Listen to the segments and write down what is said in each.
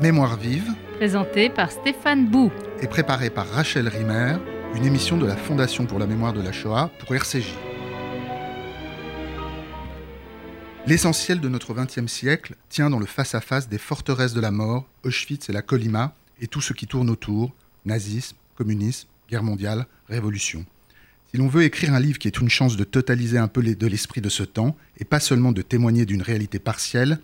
Mémoire vive, Présenté par Stéphane Bou. est préparée par Rachel Rimer, une émission de la Fondation pour la mémoire de la Shoah pour RCJ. L'essentiel de notre XXe siècle tient dans le face-à-face des forteresses de la mort, Auschwitz et la Colima, et tout ce qui tourne autour, nazisme, communisme, guerre mondiale, révolution. Si l'on veut écrire un livre qui est une chance de totaliser un peu de l'esprit de ce temps, et pas seulement de témoigner d'une réalité partielle,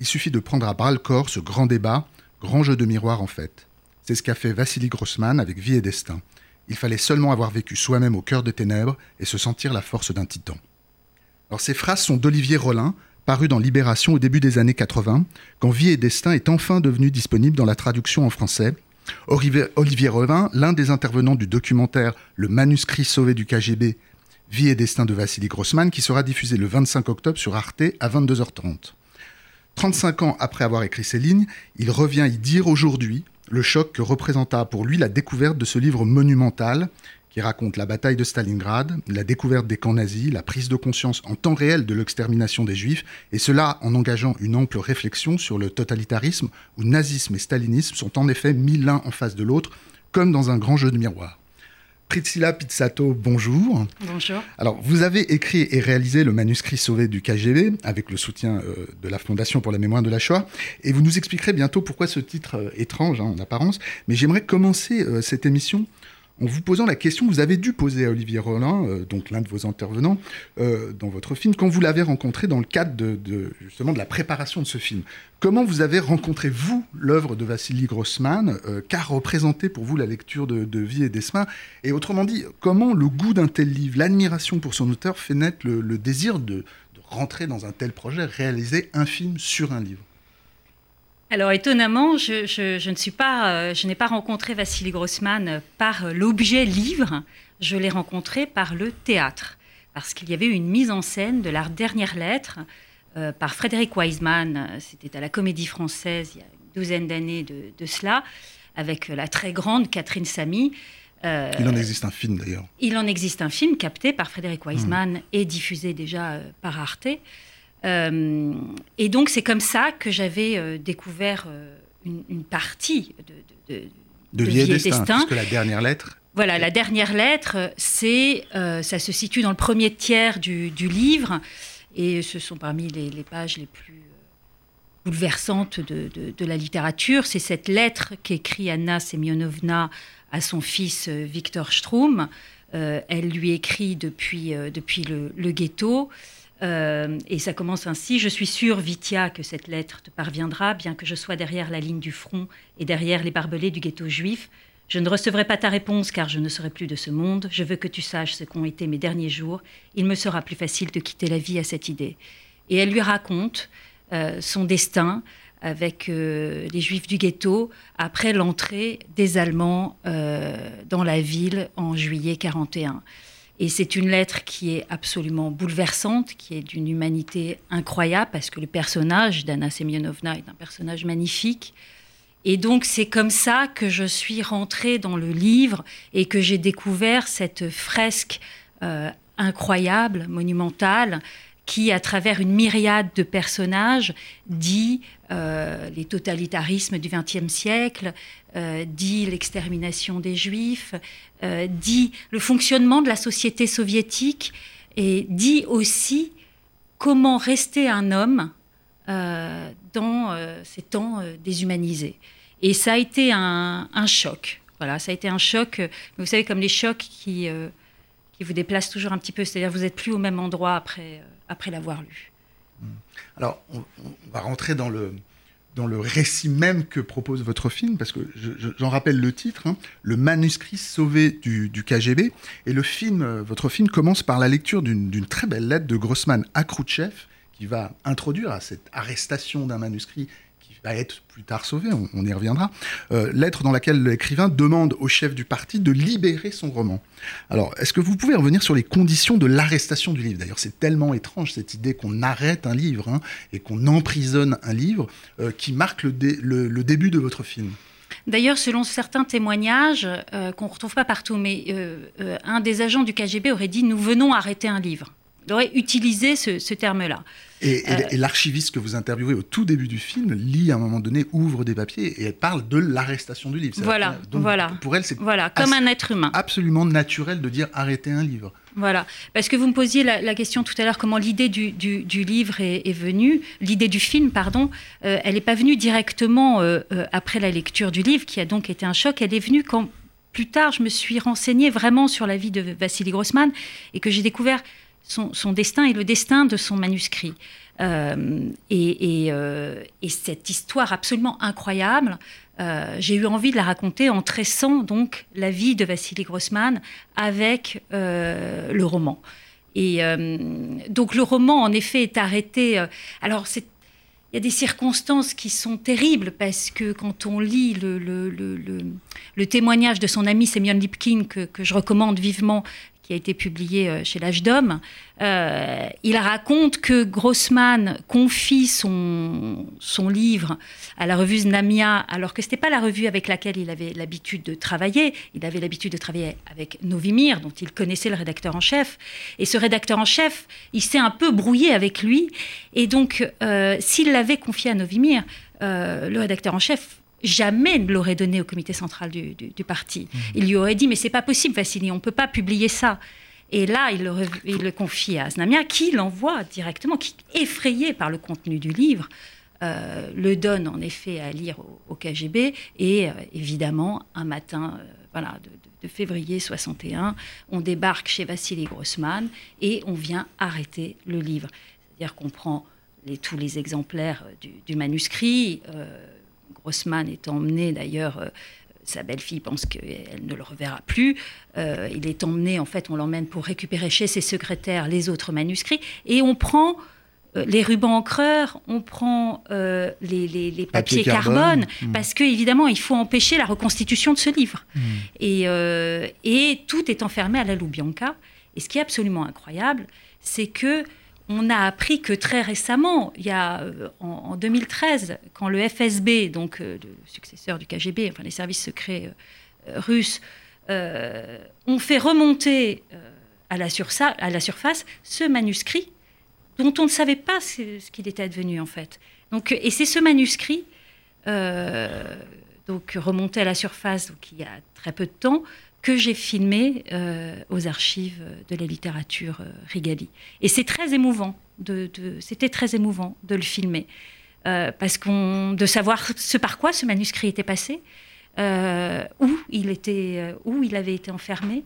il suffit de prendre à bras le corps ce grand débat, grand jeu de miroir en fait. C'est ce qu'a fait Vassili Grossman avec Vie et Destin. Il fallait seulement avoir vécu soi-même au cœur des ténèbres et se sentir la force d'un titan. Alors ces phrases sont d'Olivier Rollin, paru dans Libération au début des années 80, quand Vie et Destin est enfin devenu disponible dans la traduction en français. Olivier, Rollin, l'un des intervenants du documentaire Le manuscrit sauvé du KGB, Vie et Destin de Vassili Grossman, qui sera diffusé le 25 octobre sur Arte à 22h30. 35 ans après avoir écrit ces lignes, il revient y dire aujourd'hui le choc que représenta pour lui la découverte de ce livre monumental qui raconte la bataille de Stalingrad, la découverte des camps nazis, la prise de conscience en temps réel de l'extermination des juifs, et cela en engageant une ample réflexion sur le totalitarisme où nazisme et stalinisme sont en effet mis l'un en face de l'autre, comme dans un grand jeu de miroir. Priscilla Pizzato, bonjour. Bonjour. Alors, vous avez écrit et réalisé le manuscrit sauvé du KGB avec le soutien euh, de la Fondation pour la mémoire de la Shoah. Et vous nous expliquerez bientôt pourquoi ce titre euh, étrange hein, en apparence. Mais j'aimerais commencer euh, cette émission en vous posant la question que vous avez dû poser à Olivier Rollin, euh, donc l'un de vos intervenants, euh, dans votre film, quand vous l'avez rencontré dans le cadre de, justement de la préparation de ce film. Comment vous avez rencontré, vous, l'œuvre de Vassili Grossman euh, Qu'a représenté pour vous la lecture de, Vie et Destin Et autrement dit, comment le goût d'un tel livre, l'admiration pour son auteur, fait naître le, désir de rentrer dans un tel projet, réaliser un film sur un livre? Alors étonnamment, je, je- je ne suis pas, euh, je n'ai pas rencontré Vassili Grossman par l'objet livre. Je l'ai rencontré par le théâtre, parce qu'il y avait une mise en scène de la dernière lettre euh, par Frédéric Wiseman. C'était à la Comédie Française il y a une douzaine d'années de, de cela, avec la très grande Catherine Samy. Euh, Il en existe un film d'ailleurs. Il en existe un film capté par Frédéric Wiseman et diffusé déjà par Arte. Euh, et donc c'est comme ça que j'avais euh, découvert euh, une, une partie de, de, de- De et Destin, Destin. puisque la dernière lettre. Voilà, la dernière lettre, c'est, ça se situe dans le premier tiers du, du livre, et ce sont parmi les, les pages les plus bouleversantes de, la littérature. C'est cette lettre qu'écrit Anna Semyonovna à son fils Victor Stroum. Euh, elle lui écrit depuis, depuis le, le ghetto. Euh, et ça commence ainsi. Je suis sûre, Vitia, que cette lettre te parviendra, bien que je sois derrière la ligne du front et derrière les barbelés du ghetto juif. Je ne recevrai pas ta réponse car je ne serai plus de ce monde. Je veux que tu saches ce qu'ont été mes derniers jours. Il me sera plus facile de quitter la vie à cette idée. Et elle lui raconte euh, son destin avec euh, les Juifs du ghetto après l'entrée des Allemands dans la ville en juillet 41. Et c'est une lettre qui est absolument bouleversante, qui est d'une humanité incroyable, parce que le personnage d'Anna Semyonovna est un personnage magnifique. Et donc c'est comme ça que je suis rentrée dans le livre et que j'ai découvert cette fresque euh, incroyable, monumentale, qui, à travers une myriade de personnages, dit euh, les totalitarismes du XXe siècle, euh, dit l'extermination des Juifs, euh, dit le fonctionnement de la société soviétique et dit aussi comment rester un homme euh, dans ces temps déshumanisés. Et ça a été un, choc. Voilà, ça a été un choc. Vous savez, comme les chocs qui, qui vous déplacent toujours un petit peu, c'est-à-dire vous n'êtes plus au même endroit après, après l'avoir lu. Alors, on va rentrer dans le, dans le récit même que propose votre film, parce que je- je- j'en rappelle le titre, hein, Le manuscrit sauvé du, KGB. Et euh, votre film commence par la lecture d'une très belle lettre de Grossman à Khrouchtchev, qui va introduire à cette arrestation d'un manuscrit va être plus tard sauvé, on, y reviendra. Euh, lettre dans laquelle l'écrivain demande au chef du parti de libérer son roman. Alors, est-ce que vous pouvez revenir sur les conditions de l'arrestation du livre? D'ailleurs, c'est tellement étrange cette idée qu'on arrête un livre hein, et qu'on emprisonne un livre euh, qui marque le, dé- le- le début de votre film. D'ailleurs, selon certains témoignages euh, qu'on ne retrouve pas partout, mais un des agents du KGB aurait dit Nous venons arrêter un livre. Il aurait utilisé ce, terme-là. Et, l'archiviste que vous interviewez au tout début du film lit à un moment donné, ouvre des papiers et elle parle de l'arrestation du livre. Voilà, voilà. Pour elle, c'est voilà, comme un être humain. Absolument naturel de dire arrêter un livre. Voilà, parce que vous me posiez la, question tout à l'heure comment l'idée du, livre est, venue, l'idée du film, pardon, euh, elle n'est pas venue directement euh, euh, après la lecture du livre, qui a donc été un choc, elle est venue quand plus tard je me suis renseignée vraiment sur la vie de Vassili Grossman et que j'ai découvert son, destin et le destin de son manuscrit. et, cette histoire absolument incroyable euh, j'ai eu envie de la raconter en tressant donc la vie de Vassili Grossman avec euh, le roman. Et euh, donc le roman, en effet, est arrêté. alors il y a des circonstances qui sont terribles parce que quand on lit le, témoignage de son ami Semyon Lipkin, que, je recommande vivement, qui a été publié euh, chez l'âge d'homme, euh, il raconte que Grossman confie son, son livre à la revue Znamia, alors que ce n'était pas la revue avec laquelle il avait l'habitude de travailler. Il avait l'habitude de travailler avec Novimir, dont il connaissait le rédacteur en chef. Et ce rédacteur en chef, il s'est un peu brouillé avec lui. Et donc, euh, s'il l'avait confié à Novimir, le rédacteur en chef jamais ne l'aurait donné au comité central du, parti. Mhm. Il lui aurait dit, mais c'est pas possible, Vassili, on ne peut pas publier ça. Et là, il le, confie à Znamia, qui l'envoie directement, qui, effrayé par le contenu du livre, euh, le donne en effet à lire au, KGB. Et euh, évidemment, un matin euh, voilà, de, février 61, on débarque chez Vassili Grossman et on vient arrêter le livre. C'est-à-dire qu'on prend les, tous les exemplaires du, manuscrit Haussmann est emmené d'ailleurs. Euh, sa belle-fille pense qu'elle ne le reverra plus. Euh, il est emmené, en fait, on l'emmène pour récupérer chez ses secrétaires les autres manuscrits. Et on prend euh, les rubans encreurs, on prend les, papiers carbone, hmm. parce que évidemment il faut empêcher la reconstitution de ce livre. Hmm. Et, et, tout est enfermé à la Loubianca. Et ce qui est absolument incroyable, c'est que on a appris que très récemment, il y a euh, en, 2013, quand le FSB, donc euh, le successeur du KGB, enfin les services secrets euh, russes, ont fait remonter à la, surface ce manuscrit dont on ne savait pas ce, qu'il était advenu en fait. Donc, et c'est ce manuscrit, donc remonté à la surface, donc il y a très peu de temps, que j'ai filmé euh, aux archives de la littérature euh, Rigali. Et c'est très émouvant, c'était très émouvant de le filmer, euh, parce qu'on, de savoir ce par quoi ce manuscrit était passé, où il était, où il avait été enfermé,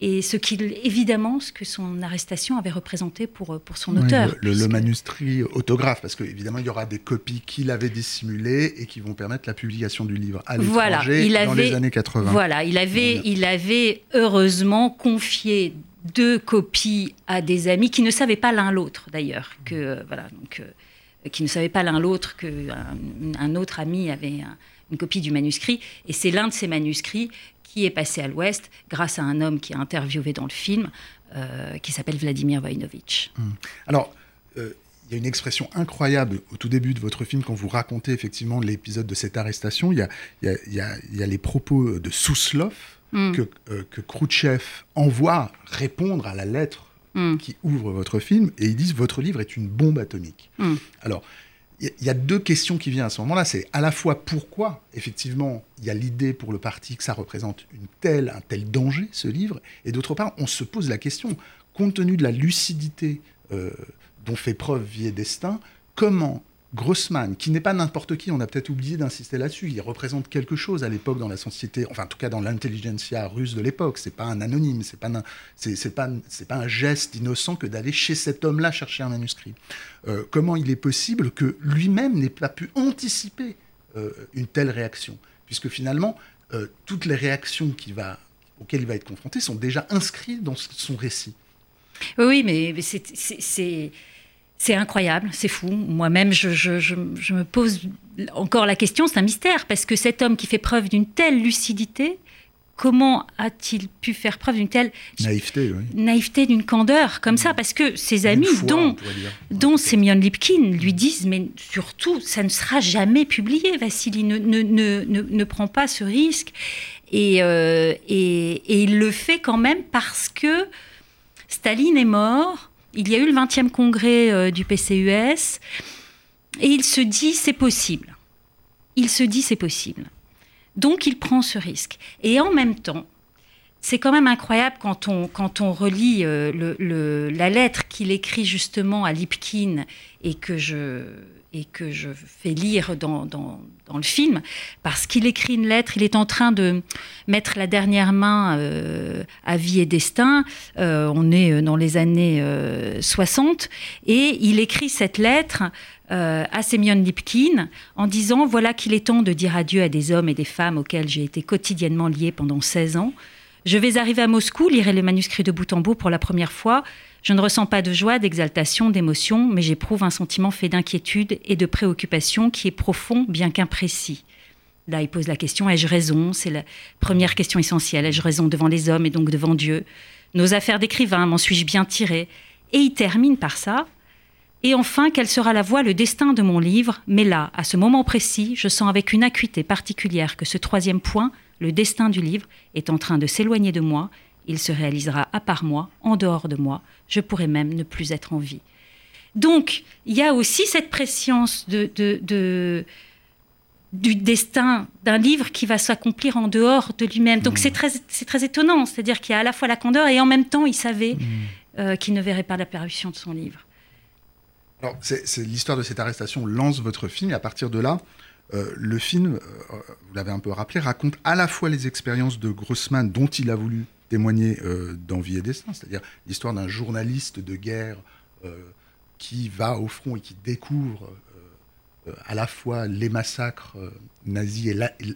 et ce qu'il, évidemment, ce que son arrestation avait représenté pour, pour son auteur. Le, manuscrit autographe, parce qu'évidemment, il y aura des copies qu'il avait dissimulées et qui vont permettre la publication du livre à l'étranger voilà, il dans les années 80. Voilà, il avait, il avait heureusement confié deux copies à des amis qui ne savaient pas l'un l'autre, d'ailleurs, que, voilà, donc, euh, qui ne savaient pas l'un l'autre, qu'un un autre ami avait une copie du manuscrit, et c'est l'un de ces manuscrits qui est passé à l'Ouest grâce à un homme qui est interviewé dans le film, euh, qui s'appelle Vladimir Vainovitch. Hum. Alors, euh, il y a une expression incroyable au tout début de votre film quand vous racontez effectivement l'épisode de cette arrestation. Il y a, il y a, il y a les propos de Souslov hum. que, euh, que Khrouchtchev envoie répondre à la lettre hum. qui ouvre votre film et ils disent votre livre est une bombe atomique. Alors, il y a deux questions qui viennent à ce moment-là. C'est à la fois pourquoi, effectivement, il y a l'idée pour le parti que ça représente un tel danger, ce livre, et d'autre part, on se pose la question, compte tenu de la lucidité euh, dont fait preuve Vie et Destin, comment Grossman, qui n'est pas n'importe qui, on a peut-être oublié d'insister là-dessus, il représente quelque chose à l'époque dans la société, enfin en tout cas dans l'intelligentsia russe de l'époque, c'est pas un anonyme, c'est pas, pas, pas un geste innocent que d'aller chez cet homme-là chercher un manuscrit. Euh, comment il est possible que lui-même n'ait pas pu anticiper euh, une telle réaction? Puisque finalement, euh, toutes les réactions auxquelles il va être confronté sont déjà inscrites dans son récit. Oui, mais c'est c'est incroyable, c'est fou. Moi-même, je, me pose encore la question, c'est un mystère, parce que cet homme qui fait preuve d'une telle lucidité, comment a-t-il pu faire preuve d'une telle naïveté, naïveté d'une candeur comme ça? Parce que ses amis, dont, dont Semyon Lipkin, lui disent, mais surtout, ça ne sera jamais publié, Vassili, ne, ne, ne, ne, prend pas ce risque. Et, euh, et, et il le fait quand même parce que Staline est mort il y a eu le 20e congrès du PCUS, et il se dit c'est possible. Il se dit c'est possible. Donc il prend ce risque. Et en même temps, c'est quand même incroyable quand on, relit euh, la lettre qu'il écrit justement à Lipkin et que je, fais lire dans le film, parce qu'il écrit une lettre, il est en train de mettre la dernière main euh, à vie et destin, euh, on est dans les années 60, et il écrit cette lettre à Semyon Lipkin en disant Voilà qu'il est temps de dire adieu à des hommes et des femmes auxquels j'ai été quotidiennement lié pendant 16 ans. Je vais arriver à Moscou, lire le manuscrit de bout en bout pour la première fois. Je ne ressens pas de joie, d'exaltation, d'émotion, mais j'éprouve un sentiment fait d'inquiétude et de préoccupation qui est profond, bien qu'imprécis. Là, il pose la question ai-je raison? C'est la première question essentielle. Ai-je raison devant les hommes et donc devant Dieu? Nos affaires d'écrivain, m'en suis-je bien tiré? Et il termine par ça. Et enfin, quelle sera la voie, le destin de mon livre? Mais là, à ce moment précis, je sens avec une acuité particulière que ce troisième point le destin du livre est en train de s'éloigner de moi, il se réalisera à part moi, en dehors de moi, je pourrais même ne plus être en vie. Donc, il y a aussi cette préscience de, du destin d'un livre qui va s'accomplir en dehors de lui-même. Donc, c'est très, très étonnant, c'est-à-dire qu'il y a à la fois la candeur et en même temps, il savait mmh. euh, qu'il ne verrait pas l'apparition de son livre. Alors, c'est l'histoire de cette arrestation lance votre film, et à partir de là, euh, le film, euh, vous l'avez un peu rappelé, raconte à la fois les expériences de Grossman dont il a voulu témoigner euh, dans Vie et Destin, c'est-à-dire l'histoire d'un journaliste de guerre qui va au front et qui découvre à la fois les massacres nazis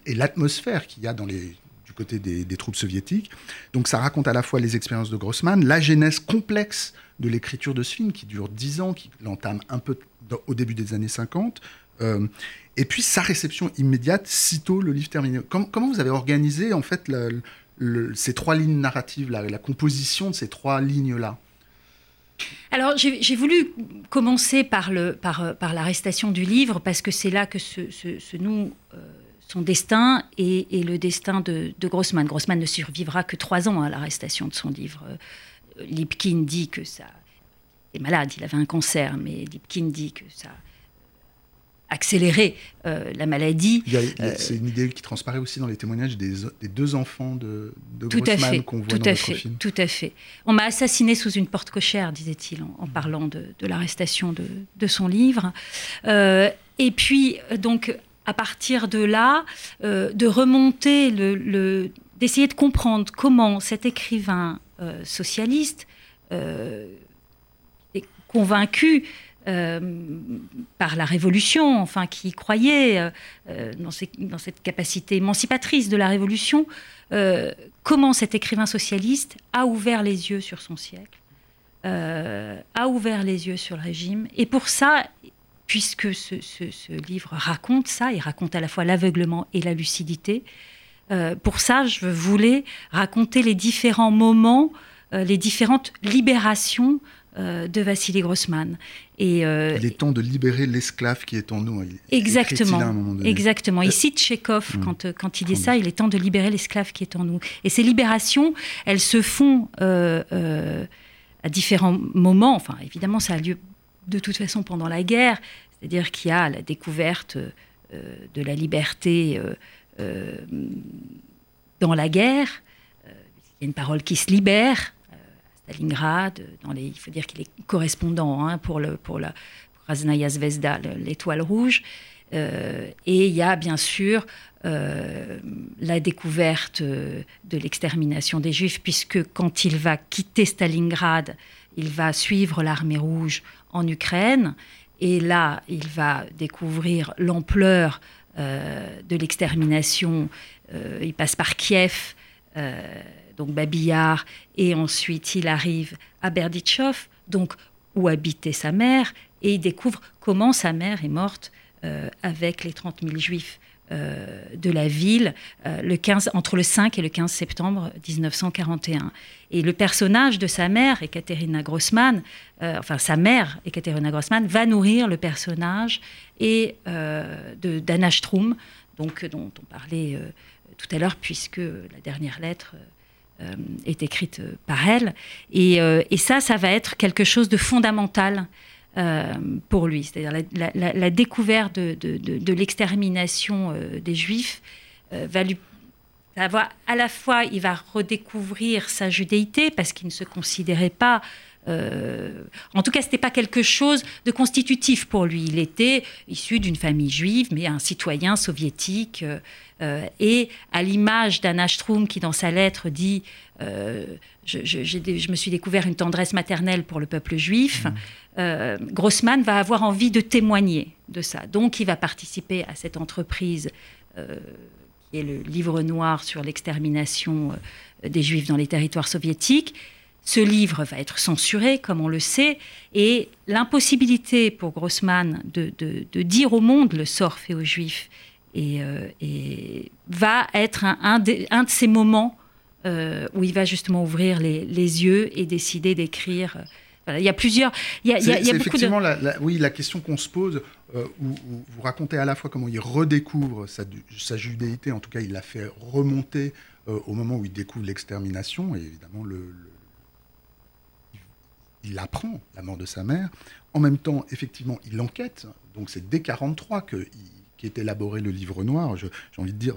et l'atmosphère qu'il y a du côté des, des, troupes soviétiques. Donc ça raconte à la fois les expériences de Grossman, la genèse complexe de l'écriture de ce film qui dure dix ans, qui l'entame un peu au début des années 50, euh, et puis sa réception immédiate, sitôt le livre terminé. comment vous avez organisé en fait ces trois lignes narratives, la, composition de ces trois lignes-là? Alors j'ai voulu commencer par, le, par, l'arrestation du livre parce que c'est là que se, noue euh, son destin et, le destin de, de, Grossman. Grossman ne survivra que trois ans à l'arrestation de son livre. Euh, Lipkin dit que ça... Il est malade, il avait un cancer, mais Lipkin dit que ça accélérer euh, la maladie. Euh, c'est une idée qui transparaît aussi dans les témoignages des, deux enfants de, de Grossman qu'on voit tout dans à fait, film. Tout à fait. On m'a assassiné sous une porte cochère, disait-il, en, parlant de, l'arrestation de, son livre. Euh, et puis, donc, à partir de là, de remonter, le, d'essayer de comprendre comment cet écrivain socialiste est convaincu euh, par la Révolution, enfin qui croyait euh, euh, dans, cette capacité émancipatrice de la Révolution, comment cet écrivain socialiste a ouvert les yeux sur son siècle, a ouvert les yeux sur le régime. Et pour ça, puisque ce, livre raconte ça, il raconte à la fois l'aveuglement et la lucidité, pour ça, je voulais raconter les différents moments, les différentes libérations de Vassili Grossman. Et, euh, il est temps de libérer l'esclave qui est en nous. exactement. Exactement. Il cite Chekhov hmm. quand, euh, quand il dit ça, il est temps de libérer l'esclave qui est en nous. Et ces libérations, elles se font à différents moments. Enfin, évidemment, ça a lieu de toute façon pendant la guerre. C'est-à-dire qu'il y a la découverte de la liberté dans la guerre. Il y a une parole qui se libère Stalingrad. Les, il faut dire qu'il est correspondant hein, pour, la Krasnaya Zvezda, l'étoile rouge. Euh, et il y a bien sûr euh, la découverte euh, de l'extermination des Juifs, puisque quand il va quitter Stalingrad, il va suivre l'armée rouge en Ukraine. Et là, il va découvrir l'ampleur de l'extermination. il passe par Kiev donc Babillard, et ensuite il arrive à Berditchov, donc où habitait sa mère, et il découvre comment sa mère est morte euh, avec les 30 000 juifs euh, de la ville euh, le 15, entre le 5 et le 15 septembre 1941. Et le personnage de sa mère, Ekaterina Grossman, enfin sa mère, Ekaterina Grossman, va nourrir le personnage et d'Anna Strum, donc, dont on parlait tout à l'heure, puisque la dernière lettre est écrite par elle. Et, ça, ça va être quelque chose de fondamental pour lui. C'est-à-dire la, découverte de, l'extermination des Juifs va lui avoir à la fois, il va redécouvrir sa judéité parce qu'il ne se considérait pas euh, en tout cas, ce n'était pas quelque chose de constitutif pour lui. Il était issu d'une famille juive, mais un citoyen soviétique. Euh, euh, et à l'image d'Anna Strum, qui dans sa lettre dit je, me suis découvert une tendresse maternelle pour le peuple juif. Mmh. Grossman va avoir envie de témoigner de ça. Donc, il va participer à cette entreprise qui est le livre noir sur l'extermination des juifs dans les territoires soviétiques. Ce livre va être censuré, comme on le sait, et l'impossibilité pour Grossman de, dire au monde le sort fait aux Juifs et, euh, va être un, de, ces moments euh, où il va justement ouvrir les, yeux et décider d'écrire. il y a plusieurs. Il y a, effectivement la, oui, la question qu'on se pose, euh, où, vous racontez à la fois comment il redécouvre sa, judéité, en tout cas il l'a fait remonter au moment où il découvre l'extermination, et évidemment le il apprend la mort de sa mère. En même temps, effectivement, il enquête. Donc c'est dès 1943 qu'est élaboré le livre noir. J'ai envie de dire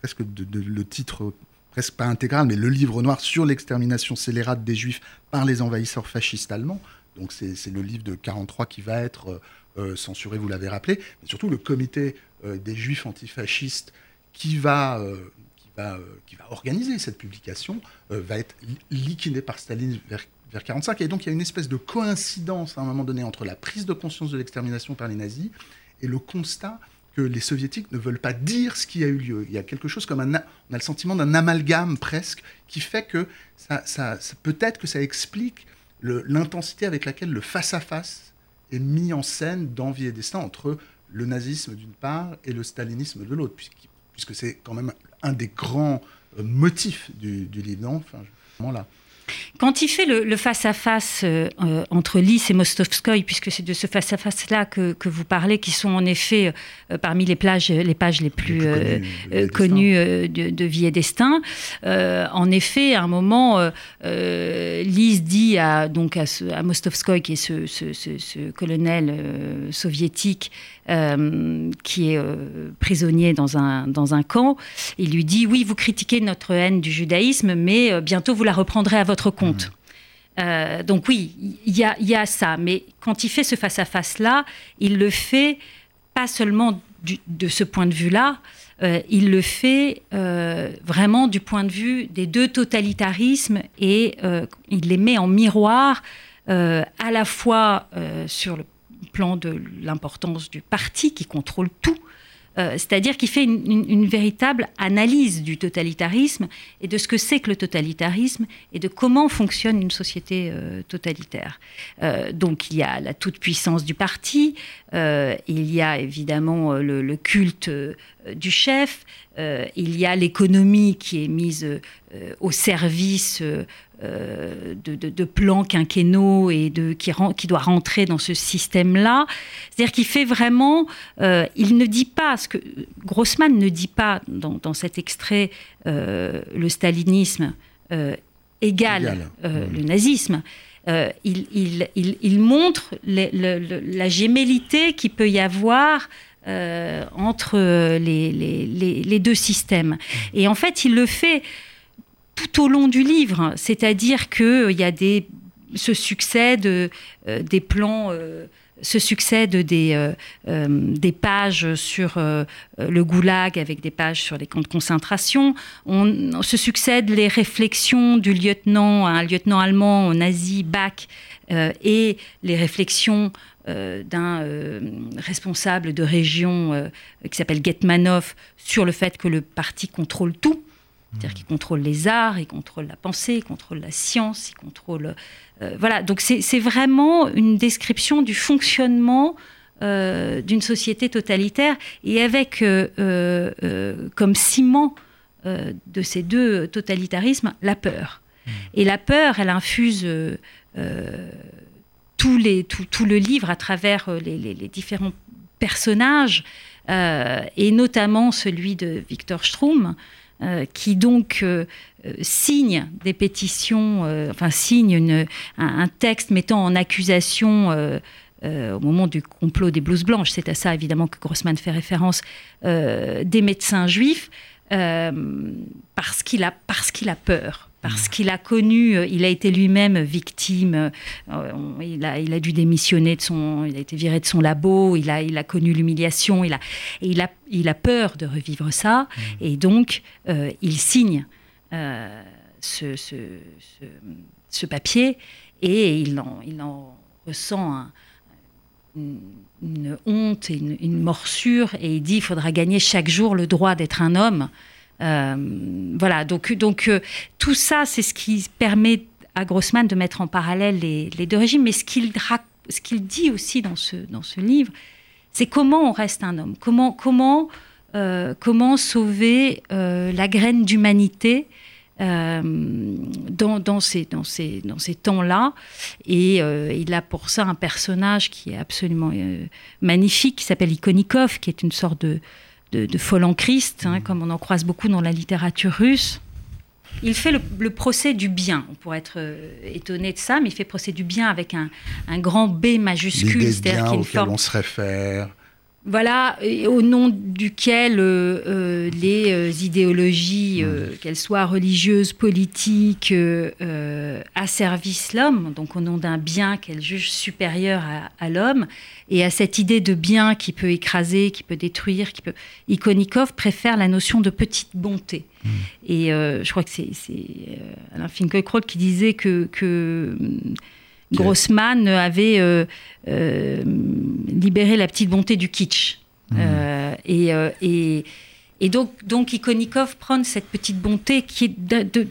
presque le titre presque pas intégral, mais le livre noir sur l'extermination scélérate des Juifs par les envahisseurs fascistes allemands. Donc c'est le livre de 1943 qui va être euh, euh, censuré, vous l'avez rappelé. Mais surtout le comité euh, des Juifs antifascistes qui va, qui va, qui va organiser cette publication va être liquidé par Staline vers vers 45. Et donc il y a une espèce de coïncidence à un moment donné entre la prise de conscience de l'extermination par les nazis et le constat que les soviétiques ne veulent pas dire ce qui a eu lieu. Il y a quelque chose comme un, on a le sentiment d'un amalgame presque qui fait que ça, peut-être que ça explique l'intensité avec laquelle le face-à-face est mis en scène dans Vie et Destin entre le nazisme d'une part et le stalinisme de l'autre, puisque, c'est quand même un des grands euh, motifs du, livre. enfin, là. Quand il fait le face-à-face euh, euh, entre Lys et Mostovskoy, puisque c'est de ce face-à-face-là que, vous parlez, qui sont en effet euh, parmi les, plages, les pages les plus, connues, de, Vie et Destin, en effet, à un moment, Lys dit à, donc à, à Mostovskoy, qui est ce, colonel soviétique, qui est prisonnier dans un, dans un camp. Il lui dit Oui, vous critiquez notre haine du judaïsme, mais bientôt vous la reprendrez à votre compte. Euh, donc oui, il y a, ça. Mais quand il fait ce face-à-face-là, il le fait pas seulement de ce point de vue-là, euh, il le fait euh, vraiment du point de vue des deux totalitarismes et il les met en miroir à la fois sur le plan de l'importance du parti qui contrôle tout, euh, c'est-à-dire qu'il fait une, véritable analyse du totalitarisme et de ce que c'est que le totalitarisme et de comment fonctionne une société euh, totalitaire. Euh, donc il y a la toute-puissance du parti, il y a évidemment le, culte du chef, il y a l'économie qui est mise au service euh, de, plans quinquennaux et de, qui, qui doit rentrer dans ce système-là. C'est-à-dire qu'il fait vraiment, euh, il ne dit pas, ce que Grossman ne dit pas dans, cet extrait, euh, le stalinisme égale le nazisme. Il, il, montre la gémellité qui peut y avoir entre les, les, deux systèmes. Et en fait, il le fait tout au long du livre. C'est-à-dire qu'il euh, y a des, se succèdent euh, des plans, euh, se succèdent des, des pages sur le goulag avec des pages sur les camps de concentration. On, se succèdent les réflexions du lieutenant, un lieutenant allemand nazi, Bach, et les réflexions d'un responsable de région qui s'appelle Getmanov sur le fait que le parti contrôle tout. C'est-à-dire qu'il contrôle les arts, il contrôle la pensée, il contrôle la science, il contrôle... Euh, voilà, donc c'est vraiment une description du fonctionnement euh, d'une société totalitaire et avec euh, comme ciment de ces deux totalitarismes la peur. Mmh. Et la peur, elle infuse tout, les, tout, le livre à travers les, les différents personnages, et notamment celui de Victor Strum, qui donc signe des pétitions, enfin signe un, texte mettant en accusation au moment du complot des blouses blanches, c'est à ça évidemment que Grossman fait référence, des médecins juifs, parce qu'il a, parce qu'il a peur parce qu'il a connu, euh, il a été lui-même victime, euh, il, a, il a dû démissionner de son, il a été viré de son labo, il a, il a connu l'humiliation, il a, et il a, il a peur de revivre ça, mmh. et donc euh, il signe ce, ce, ce, papier et il en, il en ressent une, honte et une, une, morsure, et il dit il faudra gagner chaque jour le droit d'être un homme. Euh, voilà, donc, donc euh, tout ça, c'est ce qui permet à Grossman de mettre en parallèle les, deux régimes. Mais ce qu'il dit aussi dans ce, dans ce livre, c'est comment on reste un homme, comment, comment, euh, comment sauver la graine d'humanité dans, dans, ces, dans, ces, dans ces temps-là. Et il a pour ça un personnage qui est absolument magnifique, qui s'appelle Ikonikov, qui est une sorte de, de, folle en Christ, hein, comme on en croise beaucoup dans la littérature russe. Il fait le, procès du bien. On pourrait être euh, étonné de ça, mais il fait procès du bien avec un, grand B majuscule. L'idée bien auquel on se réfère. Voilà, au nom duquel euh, euh, les euh, idéologies, mmh. qu'elles soient religieuses, politiques, asservissent l'homme, donc au nom d'un bien qu'elles jugent supérieur à, l'homme, et à cette idée de bien qui peut écraser, qui peut détruire, qui peut... Ikonikov préfère la notion de petite bonté. Mmh. Et je crois que c'est Alain Finkielkraut qui disait que... que Grossman avait euh, euh, libéré la petite bonté du kitsch. Mmh. Euh, et, et, donc, donc Ikonikov prend cette petite bonté qui est de,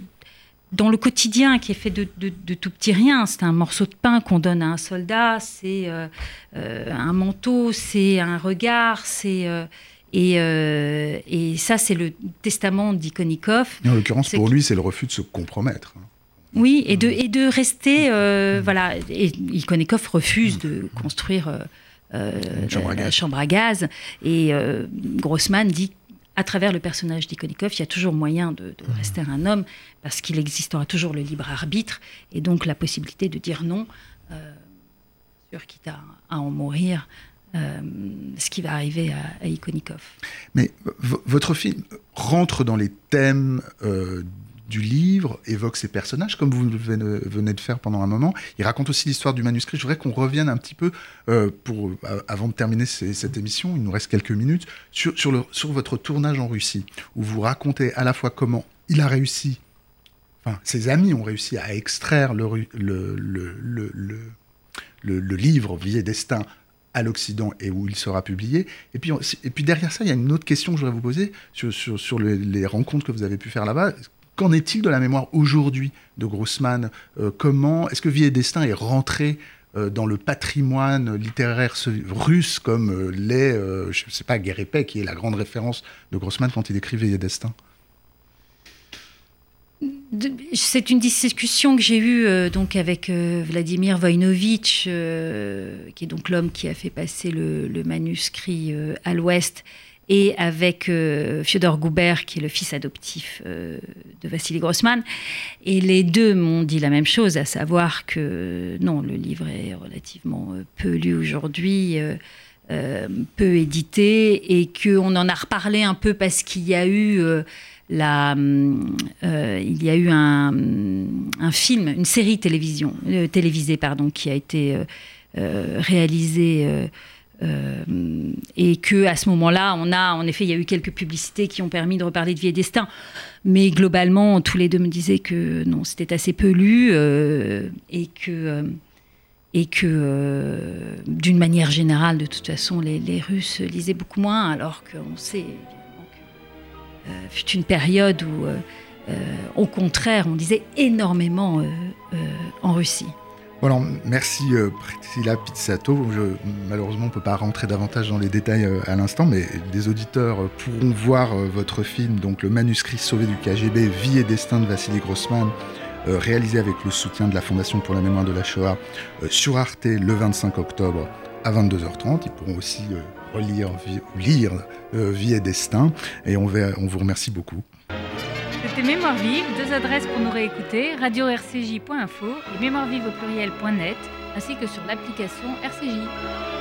dans le quotidien, qui est fait de, de, tout petit rien. C'est un morceau de pain qu'on donne à un soldat, c'est un manteau, c'est un regard, c'est... Et, et, ça, c'est le testament d'Ikonikov. En l'occurrence, pour lui, c'est le refus de se compromettre. Oui, et de, et de rester. Euh, voilà. Et Ikonikov refuse de construire euh, euh la chambre à gaz. Et euh, Grossman dit à travers le personnage d'Ikonikov, il y a toujours moyen de, de rester un homme parce qu'il existera toujours le libre arbitre et donc la possibilité de dire non, sur quitte à, à, en mourir. ce qui va arriver à, Ikonikov. Mais votre film rentre dans les thèmes du livre évoque ses personnages, comme vous venez de faire pendant un moment. Il raconte aussi l'histoire du manuscrit. Je voudrais qu'on revienne un petit peu, euh, pour, euh, avant de terminer cette émission, il nous reste quelques minutes, sur, sur, le, sur votre tournage en Russie, où vous racontez à la fois comment il a réussi, enfin, ses amis ont réussi à extraire le, le, le, le livre Vie et Destin à l'Occident et où il sera publié. Et puis, et puis derrière ça, il y a une autre question que je voudrais vous poser sur, sur, sur les rencontres que vous avez pu faire là-bas. Qu'en est-il de la mémoire aujourd'hui de Grossman euh, Comment est-ce que Vie et Destin est rentré euh, dans le patrimoine littéraire russe comme euh, l'est, je ne sais pas, Guerre qui est la grande référence de Grossman quand il écrit Vie et Destin? C'est une discussion que j'ai eue donc avec Vladimir Voinovitch, qui est donc l'homme qui a fait passer le manuscrit à l'Ouest et avec euh, Fyodor Goubert, qui est le fils adoptif euh, de Vassili Grossman. Et les deux m'ont dit la même chose, à savoir que non, le livre est relativement euh, peu lu aujourd'hui, peu édité, et qu'on en a reparlé un peu parce qu'il y a eu la, il y a eu un, un, film, une série télévision, télévisée pardon, qui a été réalisée euh, et que à ce moment-là, on a, en effet, il y a eu quelques publicités qui ont permis de reparler de Vie et Destin, mais globalement, tous les deux me disaient que non, c'était assez peu lu euh, et que euh, et que d'une manière générale, de toute façon, les, Russes lisaient beaucoup moins, alors qu'on sait que fut une période où, au contraire, on lisait énormément en Russie. Voilà, merci euh, Priscilla Pizzato. malheureusement, on ne peut pas rentrer davantage dans les détails euh, à l'instant, mais des auditeurs euh, pourront voir votre film, donc le manuscrit sauvé du KGB, Vie et destin de Vassili Grossman, réalisé avec le soutien de la Fondation pour la mémoire de la Shoah, sur Arte le 25 octobre à 22h30. Ils pourront aussi relire, lire Vie et destin. Et on vous remercie beaucoup. C'était Mémoire vive, deux adresses pour nous réécouter, radio-rcj.info et mémoirevive au pluriel.net, ainsi que sur l'application RCJ.